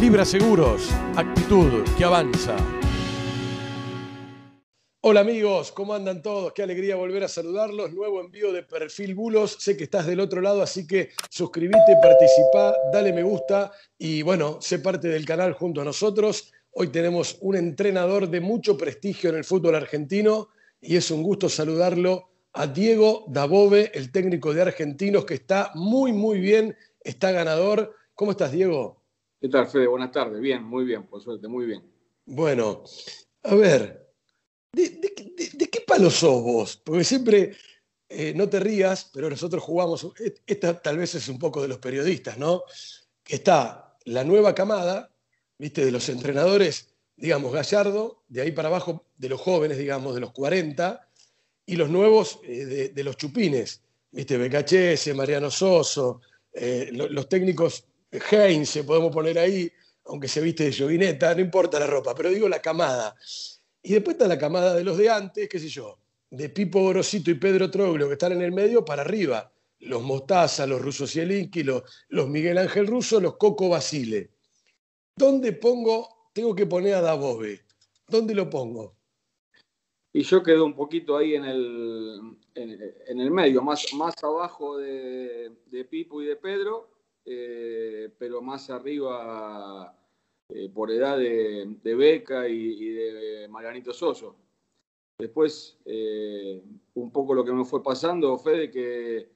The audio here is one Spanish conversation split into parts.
Libra Seguros, actitud que avanza. Hola amigos, ¿cómo andan todos? Qué alegría volver a saludarlos. Nuevo envío de Perfil Bulos. Sé que estás del otro lado, así que suscríbete, participa, dale me gusta y bueno, sé parte del canal junto a nosotros. Hoy tenemos un entrenador de mucho prestigio en el fútbol argentino y es un gusto saludarlo a Diego Dabove, el técnico de Argentinos, que está muy, muy bien, está ganador. ¿Cómo estás, Diego? ¿Qué tal, Fede? Buenas tardes. Bien, muy bien, por suerte, muy bien. Bueno, a ver, ¿de, qué palo sos vos? Porque siempre, eh, no te rías, pero nosotros jugamos, esta tal vez es un poco de los periodistas, ¿no? Que está la nueva camada, ¿viste? De los entrenadores, digamos, Gallardo, de ahí para abajo, de los jóvenes, digamos, de los 40, y los nuevos eh, de, los chupines, ¿viste? BKHS, Mariano Soso, eh, los técnicos Heinz, podemos poner ahí, aunque se viste de joguineta, no importa la ropa, pero digo la camada. Y después está la camada de los de antes, qué sé yo, de Pipo Gorosito y Pedro Troglio, que están en el medio, para arriba. Los Mostaza, los Russo Zielinski, los, los Miguel Ángel Russo, los Coco Basile. ¿Dónde pongo? Tengo que poner a Dabove. ¿Dónde lo pongo? Y yo quedo un poquito ahí en el, en, el medio, más, más abajo de, de Pipo y de Pedro, eh, pero más arriba eh, por edad de, Beca y, de Marianito Soso. Después, eh, un poco lo que me fue pasando, Fede, que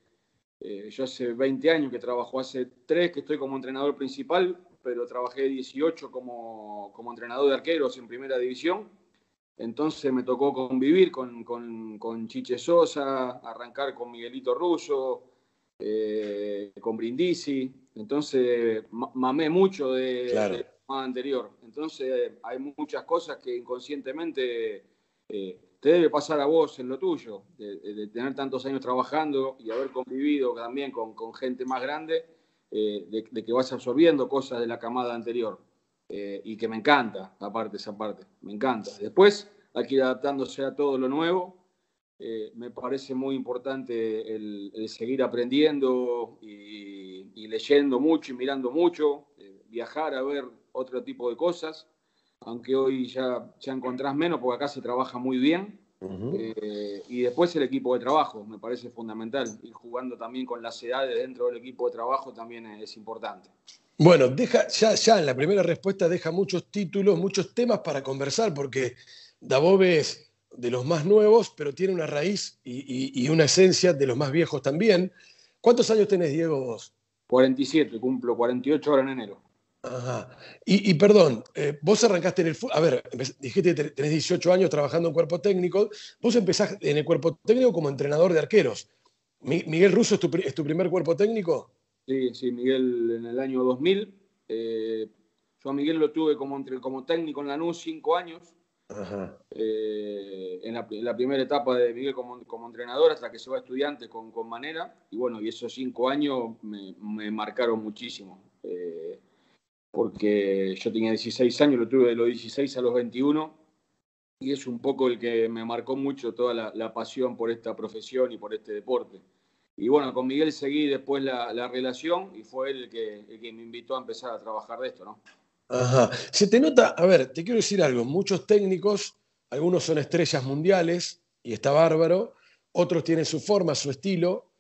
yo hace 20 años que trabajo, hace 3 que estoy como entrenador principal, pero trabajé 18 como, como entrenador de arqueros en primera división. Entonces me tocó convivir con, con, con Chiche Sosa, arrancar con Miguelito Russo, eh, con Brindisi, entonces mamé mucho de, la anterior. Entonces hay muchas cosas que inconscientemente eh, te debe pasar a vos en lo tuyo, de, tener tantos años trabajando y haber convivido también con, gente más grande, eh, de, que vas absorbiendo cosas de la camada anterior. y que me encanta, aparte esa parte, me encanta. Después hay que ir adaptándose a todo lo nuevo eh, me parece muy importante el, seguir aprendiendo y, leyendo mucho y mirando mucho, eh, viajar a ver otro tipo de cosas, aunque hoy ya, ya encontrás menos porque acá se trabaja muy bien. Eh, y después el equipo de trabajo, me parece fundamental. Ir jugando también con las edades dentro del equipo de trabajo también es, importante. Bueno, deja, ya, ya en la primera respuesta deja muchos títulos, muchos temas para conversar, porque Dabove es de los más nuevos, pero tiene una raíz y, una esencia de los más viejos también. ¿Cuántos años tenés, Diego, vos? 47, cumplo 48 ahora en enero. Ajá. Y, perdón, eh, vos arrancaste en el A ver, dijiste que tenés 18 años trabajando en cuerpo técnico. Vos empezás en el cuerpo técnico como entrenador de arqueros. ¿Miguel Russo es tu, primer cuerpo técnico? Sí, sí, Miguel en el año 2000. Eh, yo a Miguel lo tuve como, como técnico en la NUS cinco años. Eh, en, la, primera etapa de Miguel como, entrenador hasta que se va estudiante con, con Manera. Y bueno, y esos cinco años me, marcaron muchísimo. Eh, porque yo tenía 16 años, lo tuve de los 16 a los 21. Y es un poco el que me marcó mucho toda la, pasión por esta profesión y por este deporte. Y bueno, con Miguel seguí después la, relación y fue él que, el que me invitó a empezar a trabajar de esto, ¿no? Ajá. Se te nota, a ver, te quiero decir algo, muchos técnicos, algunos son estrellas mundiales y está bárbaro, otros tienen su forma, su estilo.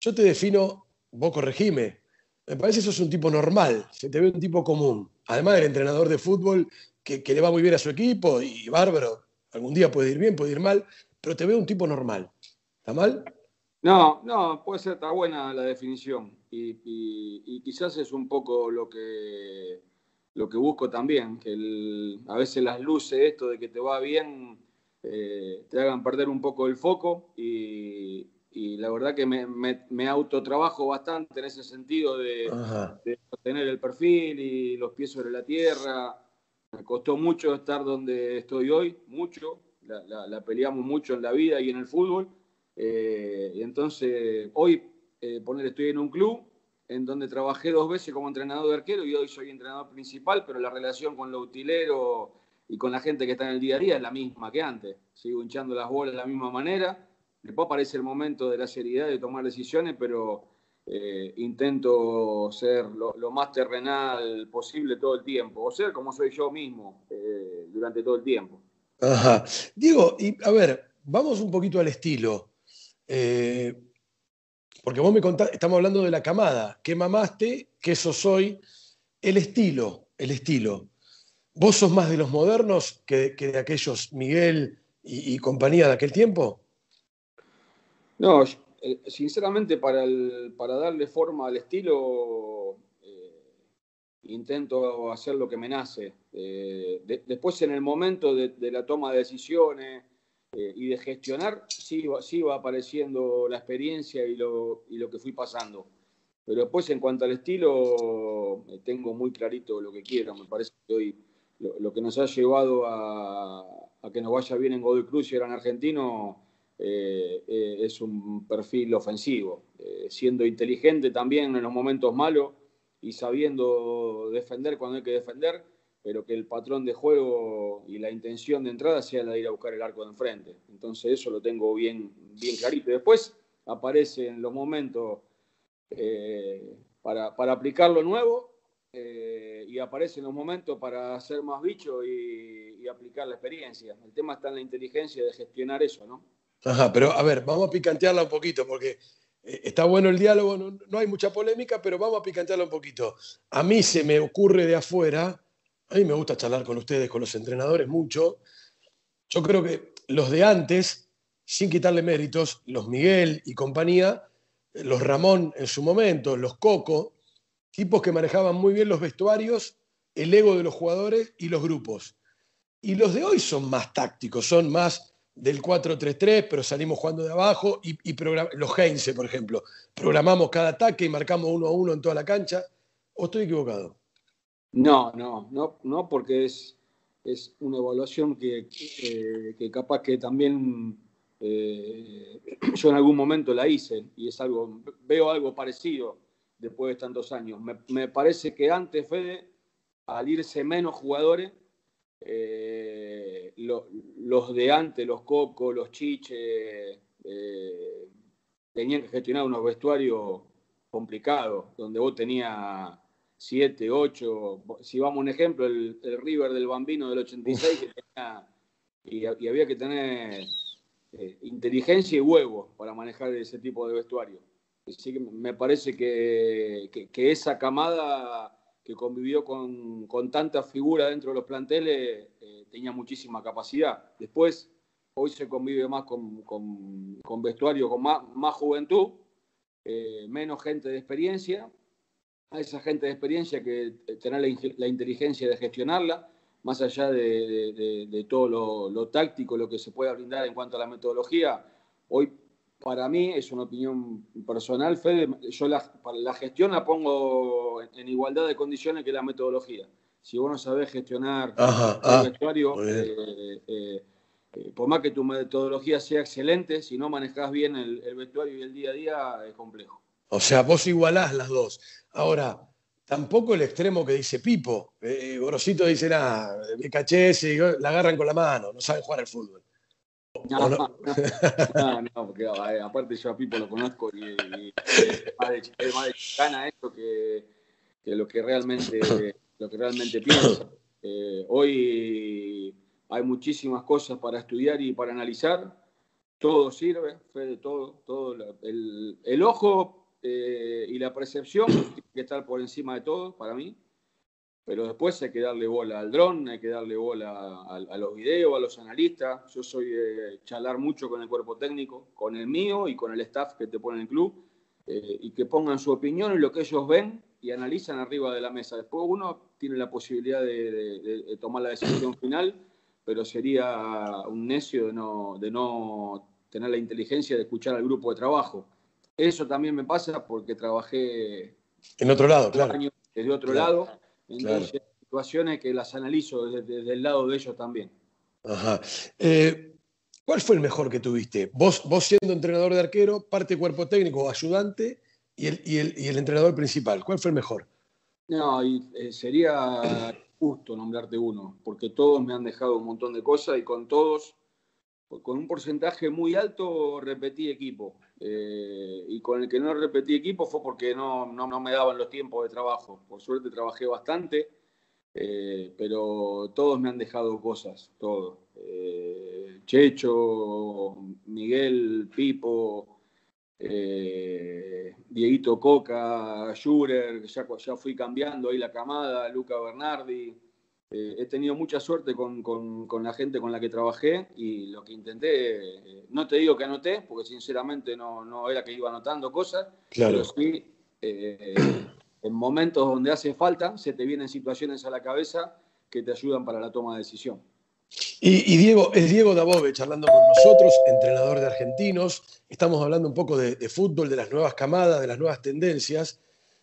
Yo te defino, vos corregime, me parece que sos un tipo normal, se te ve un tipo común. Además del entrenador de fútbol que, le va muy bien a su equipo y bárbaro, algún día puede ir bien, puede ir mal, pero te veo un tipo normal. ¿Está mal? No, no, puede ser, está buena la definición. y quizás es un poco lo que lo que busco también, que a veces las luces, esto de que te va bien, eh, te hagan perder un poco el foco y, la verdad que me, me, autotrabajo bastante en ese sentido de, tener el perfil y los pies sobre la tierra. Me costó mucho estar donde estoy hoy, mucho, la, peleamos mucho en la vida y en el fútbol. Eh, y entonces, hoy, eh, poner, estoy en un club en donde trabajé dos veces como entrenador de arquero y hoy soy entrenador principal, pero la relación con lo utilero y con la gente que está en el día a día es la misma que antes. Sigo hinchando las bolas de la misma manera. Después aparece el momento de la seriedad de tomar decisiones, pero eh, intento ser lo, más terrenal posible todo el tiempo, o ser como soy yo mismo eh, durante todo el tiempo. Ajá. Diego, y a ver, vamos un poquito al estilo. Eh, porque vos me contás, estamos hablando de la camada, qué mamaste, qué eso soy, el estilo, el estilo. ¿Vos sos más de los modernos que, de aquellos Miguel y, compañía de aquel tiempo? No, eh, sinceramente, para, para darle forma al estilo, eh, intento hacer lo que me nace. Eh, después, en el momento de, la toma de decisiones y de gestionar, sí, sí, va apareciendo la experiencia y lo, y lo que fui pasando. Pero después, en cuanto al estilo, tengo muy clarito lo que quiero. Me parece que hoy lo, que nos ha llevado a, a, que nos vaya bien en Godoy Cruz y eran argentinos eh, eh, es un perfil ofensivo, eh, siendo inteligente también en los momentos malos y sabiendo defender cuando hay que defender, pero que el patrón de juego y la intención de entrada sea la de ir a buscar el arco de enfrente. Entonces eso lo tengo bien, bien clarito. Después aparece en los momentos para, para, aplicar lo nuevo y aparece en los momentos para hacer más bicho y, y aplicar la experiencia. El tema está en la inteligencia de gestionar eso, ¿no? Ajá, pero a ver, vamos a picantearla un poquito, porque eh, está bueno el diálogo, no, hay mucha polémica, pero vamos a picantearla un poquito. A mí se me ocurre de afuera, a mí me gusta charlar con ustedes, con los entrenadores mucho. Yo creo que los de antes, sin quitarle méritos, los Miguel y compañía, los Ramón en su momento, los Coco, tipos que manejaban muy bien los vestuarios, el ego de los jugadores y los grupos. Y los de hoy son más tácticos, son más del 4-3-3, pero salimos jugando de abajo y, los Heinze, por ejemplo. Programamos cada ataque y marcamos uno a uno en toda la cancha. ¿O estoy equivocado? No, no, no, no porque es, es una evaluación que, que, capaz que también eh, yo en algún momento la hice y es algo, veo algo parecido después de tantos años. Me, parece que antes, Fede, al irse menos jugadores, eh, los de antes, los Cocos, los Chiches, eh, tenían que gestionar unos vestuarios complicados, donde vos tenías 7, 8, si vamos a un ejemplo, el, River del Bambino del 86, que tenía, y, había que tener eh, inteligencia y huevo para manejar ese tipo de vestuario. Así que me parece que, que esa camada que convivió con, con tanta figura dentro de los planteles, eh, tenía muchísima capacidad. Después, hoy se convive más con, con, vestuario, con más, más juventud, eh, menos gente de experiencia. A esa gente de experiencia que tener la, inteligencia de gestionarla, más allá de, de, todo lo, lo, táctico, lo que se pueda brindar en cuanto a la metodología, hoy para mí, es una opinión personal, Fede, yo la, la gestión la pongo en, igualdad de condiciones que la metodología. Si vos no sabés gestionar el ah, vestuario, eh, eh, eh, por más que tu metodología sea excelente, si no manejás bien el, vestuario y el día a día, es complejo. O sea, vos igualás las dos. Ahora, tampoco el extremo que dice Pipo. Gorosito dice, nada, me caché, la agarran con la mano, no saben jugar al fútbol. No, no, no, porque aparte yo a Pipo lo conozco y, es más de, chicana esto que, lo que realmente lo que realmente piensa. Eh, hoy hay muchísimas cosas para estudiar y para analizar. Todo sirve, Fede, todo, todo. El, el ojo eh, y la percepción tiene que estar por encima de todo para mí pero después hay que darle bola al dron, hay que darle bola a, los videos, a los analistas. Yo soy de charlar mucho con el cuerpo técnico, con el mío y con el staff que te pone en el club, eh, y que pongan su opinión y lo que ellos ven y analizan arriba de la mesa. Después uno tiene la posibilidad de, tomar la decisión final, pero sería un necio de no, de no tener la inteligencia de escuchar al grupo de trabajo. Eso también me pasa porque trabajé en otro lado, claro. desde otro lado en situaciones que las analizo desde, el lado de ellos también. Ajá. Eh, ¿Cuál fue el mejor que tuviste? Vos, vos siendo entrenador de arquero, parte cuerpo técnico ayudante y el, y, el, y el, entrenador principal. ¿Cuál fue el mejor? No, eh, sería justo nombrarte uno, porque todos me han dejado un montón de cosas y con todos, con un porcentaje muy alto, repetí equipo. Eh, y con el que no repetí equipo fue porque no, no, me daban los tiempos de trabajo. Por suerte trabajé bastante, eh, pero todos me han dejado cosas, todos. Eh, Checho, Miguel, Pipo, Dieguito Coca, Schurer, ya, ya fui cambiando ahí la camada, Luca Bernardi. Eh, he tenido mucha suerte con, la gente con la que trabajé y lo que intenté, eh, no te digo que anoté, porque sinceramente no, era que iba anotando cosas, pero sí eh, en momentos donde hace falta se te vienen situaciones a la cabeza que te ayudan para la toma de decisión. Y, Diego, es Diego Dabove charlando con nosotros, entrenador de argentinos. Estamos hablando un poco de fútbol, de las nuevas camadas, de las nuevas tendencias.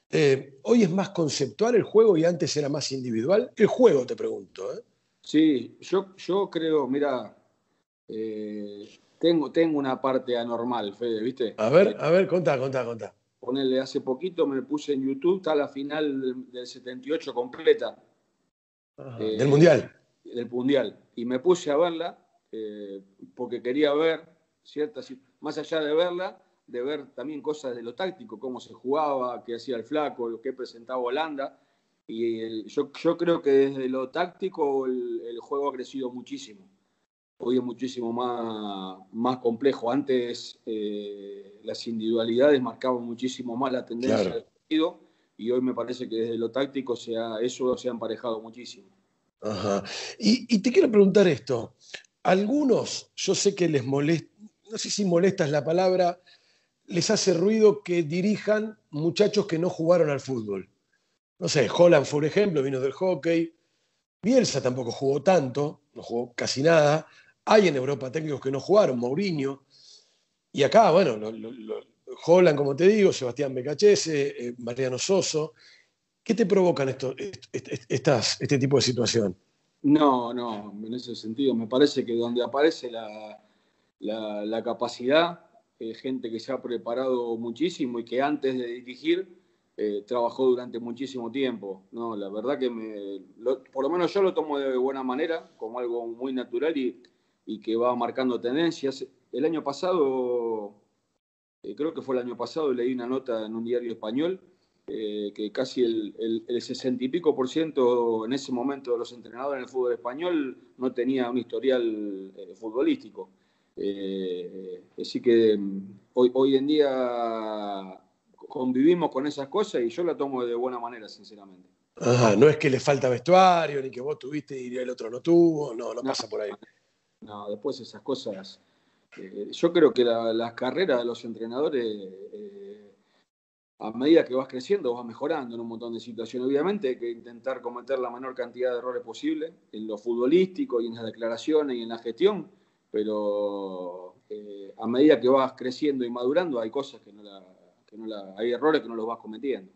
Eh, hoy es más conceptual el juego y antes era más individual. El juego, te pregunto. ¿eh? Sí, yo, yo creo, mira, eh, tengo, tengo una parte anormal, Fede, ¿viste? A ver, a ver, contá, contá, contá. Ponerle, hace poquito me puse en YouTube, está la final del, 78 completa. ¿Del Mundial? Del Mundial. Y me puse a verla porque quería ver ciertas, más allá de verla, de ver también cosas de lo táctico, cómo se jugaba, qué hacía el flaco, lo que presentaba Holanda. Y yo, yo, creo que desde lo táctico el, juego ha crecido muchísimo. Hoy es muchísimo más, más complejo. Antes eh, las individualidades marcaban muchísimo más la tendencia del partido y hoy me parece que desde lo táctico se eso se ha emparejado muchísimo. Ajá. Y, y, te quiero preguntar esto. Algunos, yo sé que les molesta, no sé si molesta es la palabra, les hace ruido que dirijan muchachos que no jugaron al fútbol. No sé, Holland, por ejemplo, vino del hockey. Bielsa tampoco jugó tanto, no jugó casi nada. Hay en Europa técnicos que no jugaron, Mourinho. Y acá, bueno, Holland, como te digo, Sebastián Becachese, eh, Mariano Soso. ¿Qué te provocan esto, estas, este tipo de situación? No, no, en ese sentido, me parece que donde aparece la, la capacidad eh, gente que se ha preparado muchísimo y que antes de dirigir eh, trabajó durante muchísimo tiempo. No, la verdad que me, por lo menos yo lo tomo de buena manera, como algo muy natural y, y que va marcando tendencias. El año pasado, eh, creo que fue el año pasado, leí una nota en un diario español que casi el, el, 60 y pico por ciento en ese momento de los entrenadores en el fútbol español no tenía un historial futbolístico. Eh, así que mm, hoy, hoy en día convivimos con esas cosas y yo la tomo de buena manera, sinceramente. no es que le falta vestuario, ni que vos tuviste y el otro no tuvo, no, no, pasa por ahí. No, después esas cosas. Eh, yo creo que las carreras de los entrenadores, eh, a medida que vas creciendo, vas mejorando en un montón de situaciones. Obviamente hay que intentar cometer la menor cantidad de errores posible en lo futbolístico y en las declaraciones y en la gestión pero eh, a medida que vas creciendo y madurando hay cosas que no la, hay errores que no los vas cometiendo.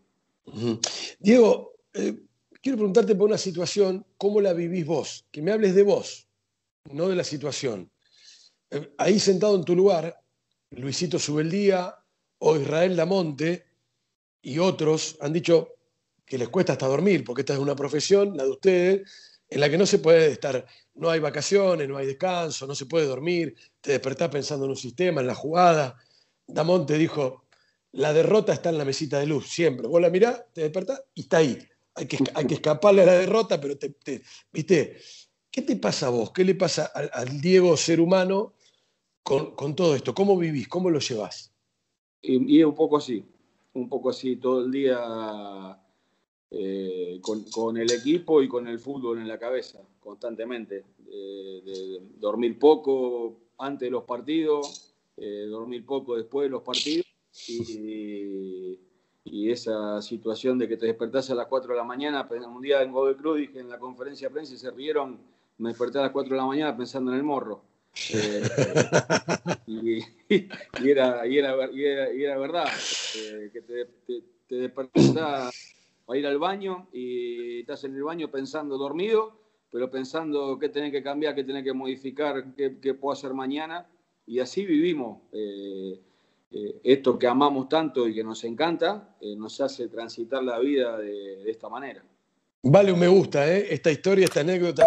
Diego, eh, quiero preguntarte por una situación, ¿cómo la vivís vos? Que me hables de vos, no de la situación. Eh, ahí sentado en tu lugar, Luisito Subeldía o Israel Damonte y otros han dicho que les cuesta hasta dormir, porque esta es una profesión, la de ustedes, en la que no se puede estar, no hay vacaciones, no hay descanso, no se puede dormir, te despertás pensando en un sistema, en la jugada. Damonte dijo, la derrota está en la mesita de luz, siempre. Vos la mirás, te despertás y está ahí. Hay que, escaparle a la derrota, pero te, ¿viste? ¿Qué te pasa a vos? ¿Qué le pasa al, Diego ser humano con, con, todo esto? ¿Cómo vivís? ¿Cómo lo llevas? Y, y un poco así, un poco así, todo el día eh, con, el equipo y con el fútbol en la cabeza, constantemente. de dormir poco antes de los partidos, eh, dormir poco después de los partidos y, esa situación de que te despertás a las 4 de la mañana, un día en Godoy Cruz dije en la conferencia de prensa y se rieron, me desperté a las 4 de la mañana pensando en el morro. Eh, y, era, y, era, y, era, verdad, que te, te, te despertás a ir al baño y estás en el baño pensando dormido, pero pensando qué tenés que cambiar, qué tenés que modificar, qué, puedo hacer mañana. Y así vivimos. Eh, eh, esto que amamos tanto y que nos encanta, eh, nos hace transitar la vida de, esta manera. Vale un me gusta, esta historia, esta anécdota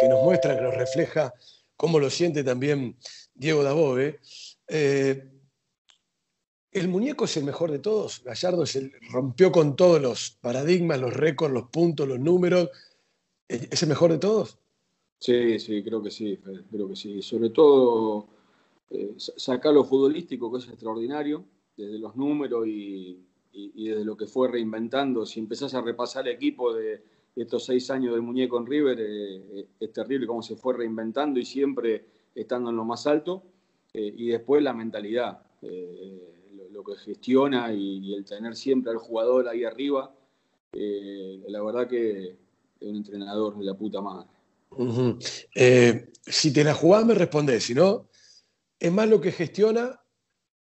que, nos muestra, que nos refleja cómo lo siente también Diego Dabove. ¿El muñeco es el mejor de todos? Gallardo rompió con todos los paradigmas, los récords, los puntos, los números. ¿Es el mejor de todos? Sí, sí, creo que sí, creo que sí. Sobre todo eh, sacar lo futbolístico, que es extraordinario, desde los números y, desde lo que fue reinventando. Si empezás a repasar el equipo de, estos seis años del muñeco en River, eh, eh, es terrible cómo se fue reinventando y siempre estando en lo más alto. y después la mentalidad lo que gestiona y, el tener siempre al jugador ahí arriba, eh, la verdad que es un entrenador de la puta madre. Eh, si te la jugás me respondés, si no, es más lo que gestiona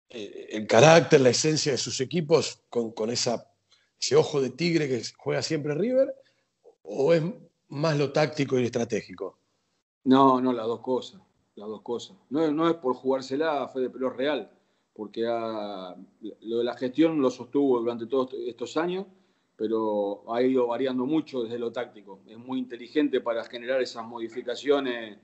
eh, el carácter, la esencia de sus equipos con, esa, ese ojo de tigre que juega siempre River, o es más lo táctico y estratégico? No, no, las dos cosas, las dos cosas. No, no es por jugársela, Fede, pero es real porque lo de la gestión lo sostuvo durante todos estos años, pero ha ido variando mucho desde lo táctico. Es muy inteligente para generar esas modificaciones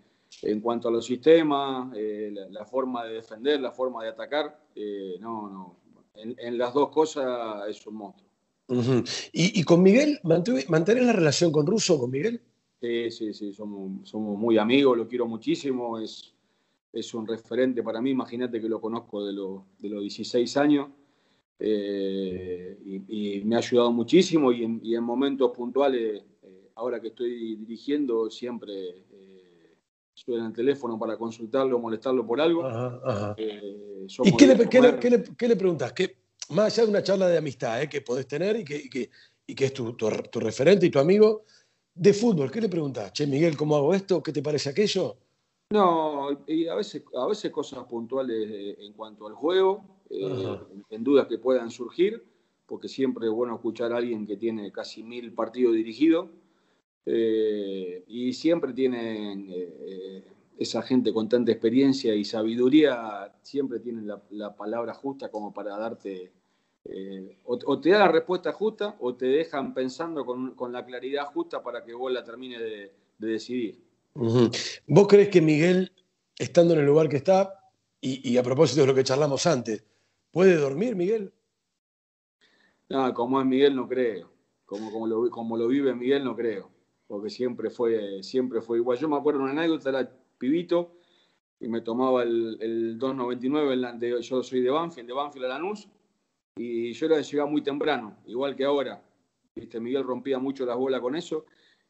en cuanto a los sistemas, eh, la, forma de defender, la forma de atacar. Eh, no, no. En, las dos cosas es un monstruo. ¿Y, con Miguel, mantener la relación con Russo, con Miguel? Sí, sí, sí, somos, somos muy amigos, lo quiero muchísimo. Es, es un referente para mí, imagínate que lo conozco de, de los 16 años eh, y, me ha ayudado muchísimo y en, momentos puntuales, eh, ahora que estoy dirigiendo, siempre eh, suena el teléfono para consultarlo, molestarlo por algo. Eh, ¿Y qué le, qué, le, preguntas? más allá de una charla de amistad que podés tener y que, y que, es tu, tu, tu, referente y tu amigo, de fútbol, ¿qué le preguntas? Che, Miguel, ¿cómo hago esto? ¿Qué te parece aquello? No, y a veces, a veces cosas puntuales eh, en cuanto al juego, eh, en dudas que puedan surgir, porque siempre es bueno escuchar a alguien que tiene casi mil partidos dirigidos, eh, y siempre tienen esa gente con tanta experiencia y sabiduría, siempre tienen la, palabra justa como para darte, o, te da la respuesta justa o te dejan pensando con, la claridad justa para que vos la termines de decidir. ¿Vos crees que Miguel, estando en el lugar que está, y, a propósito de lo que charlamos antes, puede dormir Miguel? No, como es Miguel no creo. Como, como, lo, como lo vive Miguel no creo. Porque siempre fue, siempre fue igual. Yo me acuerdo de una anécdota, era pibito, y me tomaba el, el 2.99, yo soy de Banfield, de Banfield a Lanús, y yo era de llegar muy temprano, igual que ahora. ¿Viste? Miguel rompía mucho las bolas con eso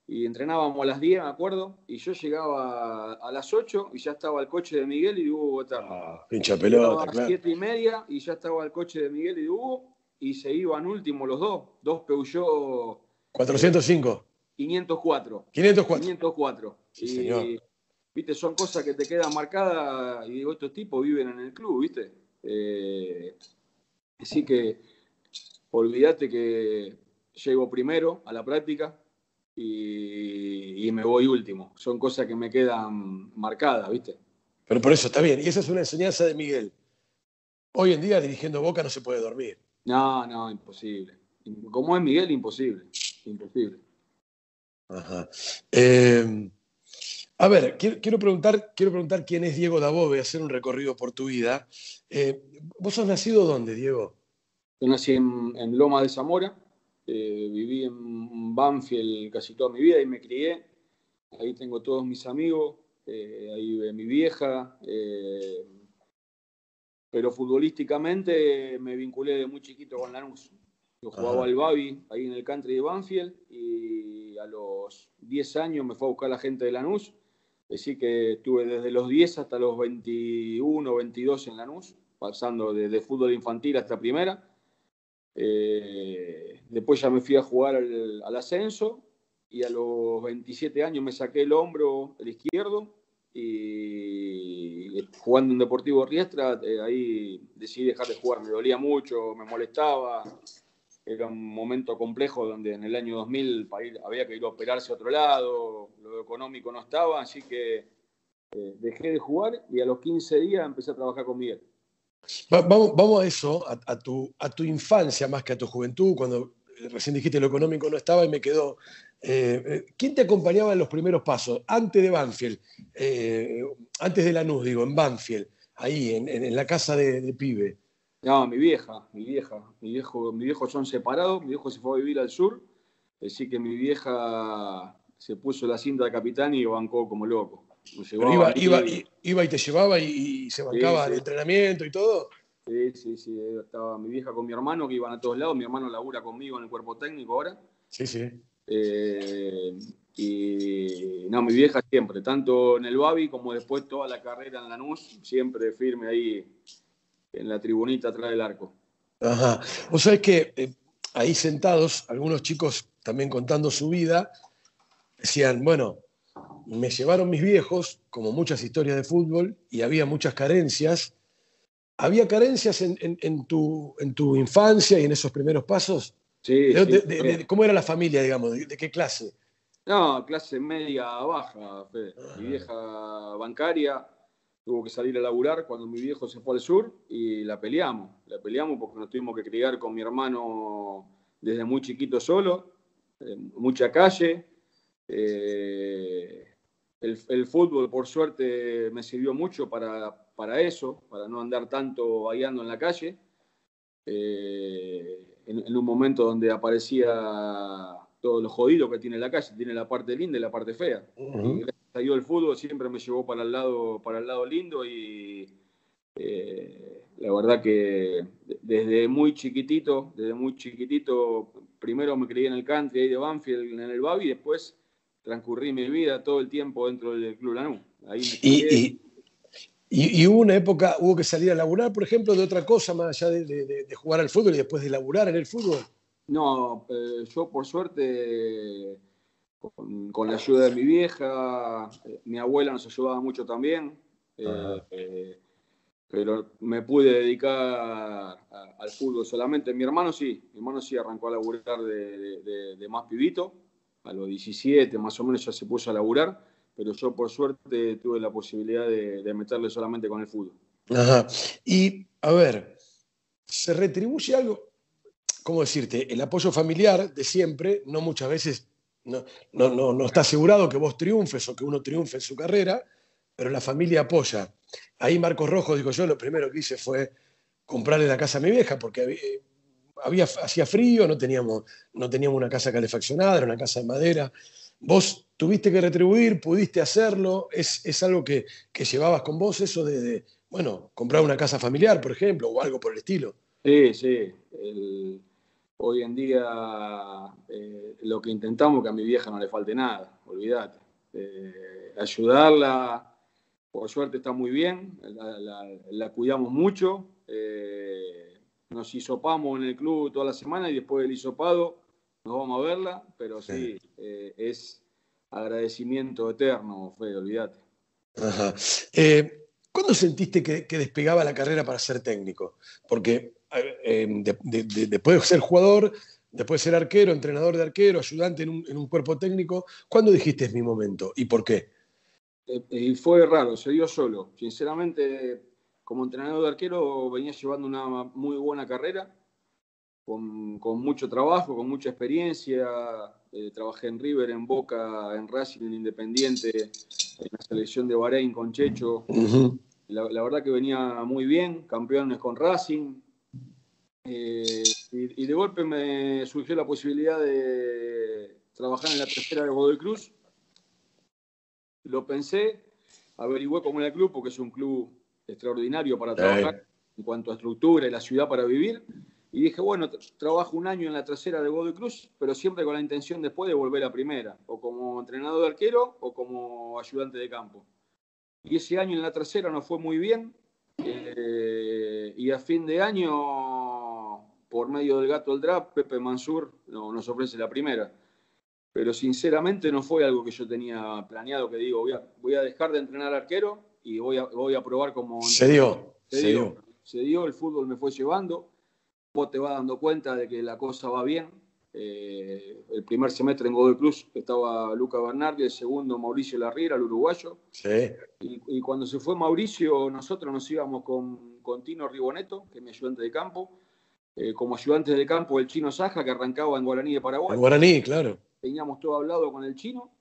y entrenábamos a las 10, me acuerdo, y yo llegaba a las 8 y ya estaba el coche de Miguel y de Hugo. Ah, pincha pelota, A las 7 y media y ya estaba el coche de Miguel y de Hugo y se iban último los dos, dos Peugeot. 405. 504. 504. 504. Sí, señor. Viste, son cosas que te quedan marcadas y digo, estos tipos viven en el club, ¿viste? Eh, así que olvídate que llego primero a la práctica, y, me voy último. Son cosas que me quedan marcadas, ¿viste? Pero por eso está bien. Y esa es una enseñanza de Miguel. Hoy en día dirigiendo Boca no se puede dormir. No, no, imposible. Como es Miguel, imposible. Imposible. Ajá. Eh, a ver, quiero, preguntar, quiero preguntar quién es Diego Dabove, hacer un recorrido por tu vida. Eh, ¿Vos has nacido dónde, Diego? Yo nací en, en Loma de Zamora, eh, viví en Banfield casi toda mi vida y me crié. Ahí tengo todos mis amigos, eh, ahí vive mi vieja. Eh, pero futbolísticamente me vinculé de muy chiquito con Lanús. Yo jugaba al Babi ahí en el country de Banfield y a los 10 años me fue a buscar la gente de Lanús. Así que estuve desde los 10 hasta los 21, 22 en Lanús, pasando desde fútbol infantil hasta primera. Eh, después ya me fui a jugar al, ascenso y a los 27 años me saqué el hombro, el izquierdo, y jugando en Deportivo Riestra, eh, ahí decidí dejar de jugar. Me dolía mucho, me molestaba. Era un momento complejo donde en el año 2000 había que ir a operarse a otro lado, lo económico no estaba, así que eh, dejé de jugar y a los 15 días empecé a trabajar con Miguel vamos, a eso, a, tu, infancia más que a tu juventud, cuando recién dijiste lo económico no estaba y me quedó. Eh, eh, ¿Quién te acompañaba en los primeros pasos? Antes de Banfield, eh, antes de Lanús, digo, en Banfield, ahí, en, la casa de, pibe. No, mi vieja, mi vieja. Mi viejo, mi viejo son separados, mi viejo se fue a vivir al sur, así que mi vieja se puso la cinta de capitán y bancó como loco. Iba, iba, iba, y te llevaba y, se bancaba el entrenamiento y todo. Sí, sí, sí. Estaba mi vieja con mi hermano que iban a todos lados. Mi hermano labura conmigo en el cuerpo técnico ahora. Sí, sí. Eh, y no, mi vieja siempre, tanto en el Babi como después toda la carrera en Lanús, siempre firme ahí en la tribunita atrás del arco. Ajá. O sea, es que eh, ahí sentados, algunos chicos también contando su vida, decían, bueno, me llevaron mis viejos, como muchas historias de fútbol, y había muchas carencias. ¿Había carencias en, tu, en tu infancia y en esos primeros pasos? Sí. ¿Cómo era la familia, digamos? ¿De, qué clase? No, clase media baja, Mi ah. vieja bancaria tuvo que salir a laburar cuando mi viejo se fue al sur y la peleamos. La peleamos porque nos tuvimos que criar con mi hermano desde muy chiquito solo, mucha calle. Eh, el, fútbol, por suerte, me sirvió mucho para, para eso, para no andar tanto bailando en la calle. Eh, en, un momento donde aparecía todo lo jodido que tiene la calle, tiene la parte linda y la parte fea. Y gracias a Dios el fútbol siempre me llevó para el lado, para el lado lindo y eh, la verdad que desde muy chiquitito, desde muy chiquitito, primero me crié en el country ahí de Banfield, en el Babi, y después transcurrí mi vida todo el tiempo dentro del Club Lanús. Ahí y, y, hubo una época, hubo que salir a laburar, por ejemplo, de otra cosa más allá de, jugar al fútbol y después de laburar en el fútbol. No, eh, yo por suerte, con, la ayuda de mi vieja, eh, mi abuela nos ayudaba mucho también, eh, pero me pude dedicar al fútbol solamente. Mi hermano sí, mi hermano sí arrancó a laburar de, de más pibito, a los 17 más o menos ya se puso a laburar, pero yo por suerte tuve la posibilidad de, meterle solamente con el fútbol. Ajá. Y a ver, ¿se retribuye algo? ¿Cómo decirte? El apoyo familiar de siempre, no muchas veces, no, no, no, está asegurado que vos triunfes o que uno triunfe en su carrera, pero la familia apoya. Ahí Marcos Rojo dijo yo, lo primero que hice fue comprarle la casa a mi vieja, porque había, hacía frío, no teníamos, no teníamos una casa calefaccionada, era una casa de madera. Vos tuviste que retribuir, pudiste hacerlo, es, algo que, llevabas con vos, eso de, bueno, comprar una casa familiar, por ejemplo, o algo por el estilo. Sí, sí. hoy en día eh, lo que intentamos es que a mi vieja no le falte nada, olvídate. Eh, ayudarla, por suerte está muy bien, la, cuidamos mucho. Eh, nos hisopamos en el club toda la semana y después del hisopado nos vamos a verla, pero sí, eh, es agradecimiento eterno, Fede, olvídate. Ajá. Eh, ¿Cuándo sentiste que, despegaba la carrera para ser técnico? Porque eh, después de ser jugador, después de ser arquero, entrenador de arquero, ayudante en un, en un cuerpo técnico, ¿cuándo dijiste es mi momento y por qué? y fue raro, se dio solo. Sinceramente, como entrenador de arquero venía llevando una muy buena carrera, con, mucho trabajo, con mucha experiencia. Eh, trabajé en River, en Boca, en Racing, en Independiente, en la selección de Bahrein con Checho. la, verdad que venía muy bien, campeones con Racing. Eh, y, de golpe me surgió la posibilidad de trabajar en la tercera de Godoy Cruz. Lo pensé, averigüé cómo era el club, porque es un club extraordinario para trabajar en cuanto a estructura y la ciudad para vivir. Y dije, bueno, trabajo un año en la trasera de Godoy Cruz, pero siempre con la intención después de volver a primera, o como entrenador de arquero o como ayudante de campo. Y ese año en la trasera no fue muy bien, eh, y a fin de año, por medio del gato del draft, Pepe Mansur no, nos ofrece la primera. Pero sinceramente no fue algo que yo tenía planeado, que digo, voy a, voy a dejar de entrenar arquero y voy a, voy a probar como... Se dio, se, dio. Se dio, el fútbol me fue llevando, vos te vas dando cuenta de que la cosa va bien. Eh, el primer semestre en Godoy Cruz estaba Luca Bernardi, el segundo Mauricio Larriera, el uruguayo. Sí. Y, cuando se fue Mauricio, nosotros nos íbamos con, con Tino Riboneto, que es mi ayudante de campo, eh, como ayudante de campo el chino Saja, que arrancaba en Guaraní de Paraguay. En Guaraní, claro. Teníamos todo hablado con el chino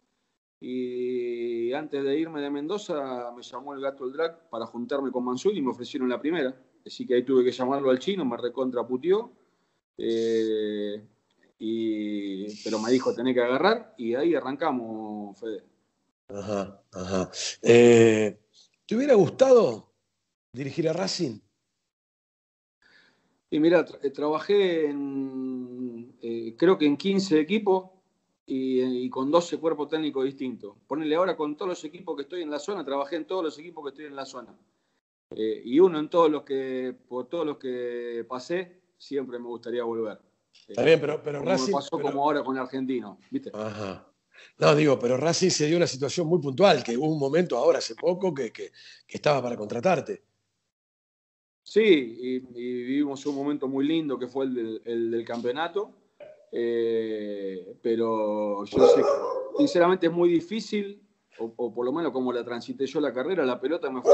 y antes de irme de Mendoza me llamó el gato el drag para juntarme con Mansur y me ofrecieron la primera. Así que ahí tuve que llamarlo al chino, me recontraputió. Eh, pero me dijo, tenés que agarrar y ahí arrancamos, Fede. Ajá, ajá. Eh, ¿Te hubiera gustado dirigir a Racing? Y mira, trabajé en, eh, creo que en 15 equipos y, con 12 cuerpos técnicos distintos. Ponele ahora con todos los equipos que estoy en la zona, trabajé en todos los equipos que estoy en la zona. y uno en todos los que, por todos los que pasé, siempre me gustaría volver. Está bien, pero, pero Racing. pasó como ahora con el argentino, ¿viste? Ajá. No, digo, pero Racing se dio una situación muy puntual, que hubo un momento ahora hace poco que, estaba para contratarte. Sí, y, vivimos un momento muy lindo que fue el del, campeonato. Eh, pero yo sé sinceramente es muy difícil, o, por lo menos como la transité yo la carrera, la pelota me fue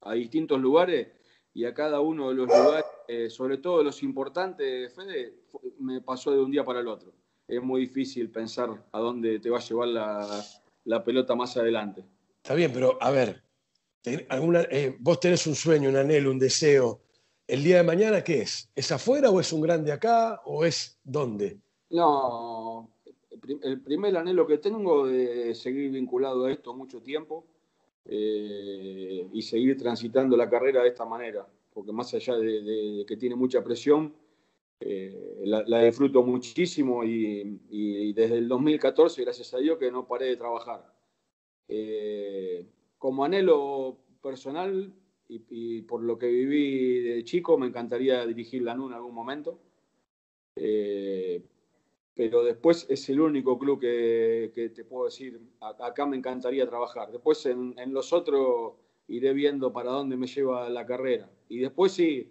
a distintos lugares y a cada uno de los lugares, eh, sobre todo los importantes, Fede, me pasó de un día para el otro. Es muy difícil pensar a dónde te va a llevar la, pelota más adelante. Está bien, pero a ver, alguna, eh, vos tenés un sueño, un anhelo, un deseo. ¿El día de mañana qué es? ¿Es afuera o es un grande acá o es dónde? No, el primer anhelo que tengo de seguir vinculado a esto mucho tiempo eh, y seguir transitando la carrera de esta manera, porque más allá de, que tiene mucha presión, eh, la, disfruto muchísimo y, desde el 2014, gracias a Dios, que no paré de trabajar. Eh, como anhelo personal y, por lo que viví de chico, me encantaría dirigir la NU en algún momento pero después es el único club que, te puedo decir, acá me encantaría trabajar. Después en, los otros iré viendo para dónde me lleva la carrera. Y después sí,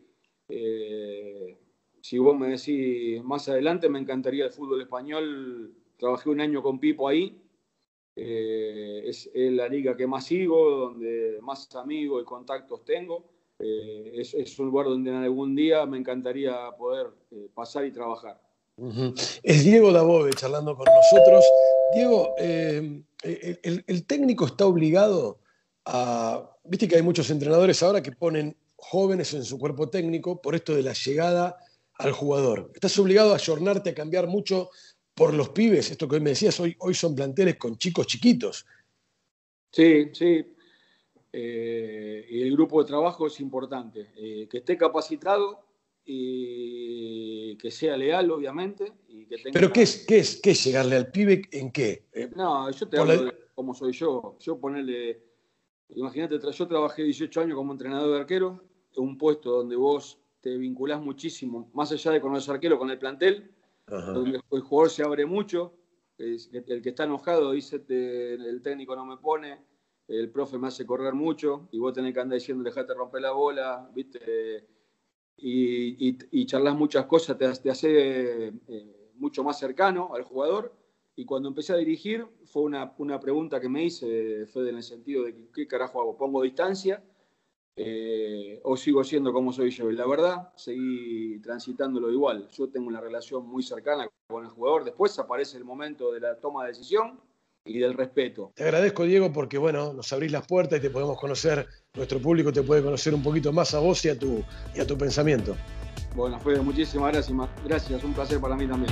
eh, si vos me decís más adelante, me encantaría el fútbol español. Trabajé un año con Pipo ahí. Eh, es, la liga que más sigo, donde más amigos y contactos tengo. Eh, es, un lugar donde algún día me encantaría poder pasar y trabajar. Es Diego Dabove charlando con nosotros. Diego, eh, el, técnico está obligado a. Viste que hay muchos entrenadores ahora que ponen jóvenes en su cuerpo técnico por esto de la llegada al jugador. ¿Estás obligado a ayornarte, a cambiar mucho por los pibes? Esto que hoy me decías, hoy, hoy son planteles con chicos chiquitos. Sí, sí. Eh, y el grupo de trabajo es importante. Eh, que esté capacitado y que sea leal, obviamente. Y que tenga ¿Pero qué es, qué, es, qué es llegarle al pibe? ¿En qué? Eh, no, yo te hablo de cómo soy yo. Yo ponerle. Imagínate, yo trabajé 18 años como entrenador de arquero, un puesto donde vos te vinculás muchísimo, más allá de con los arqueros, con el plantel, donde el jugador se abre mucho. el que está enojado dice: el técnico no me pone, el profe me hace correr mucho, y vos tenés que andar diciendo: dejate romper la bola, ¿viste? y, y, charlas muchas cosas, te, hace eh, mucho más cercano al jugador. Y cuando empecé a dirigir, fue una, una pregunta que me hice, Fede, en el sentido de qué carajo hago, pongo distancia eh, o sigo siendo como soy yo. Y la verdad, seguí transitándolo igual. Yo tengo una relación muy cercana con el jugador. Después aparece el momento de la toma de decisión y del respeto. Te agradezco, Diego, porque bueno, nos abrís las puertas y te podemos conocer, nuestro público te puede conocer un poquito más a vos y a tu, y a tu pensamiento. Bueno, fue muchísimas gracias, gracias, un placer para mí también.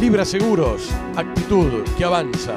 Libra Seguros, actitud que avanza.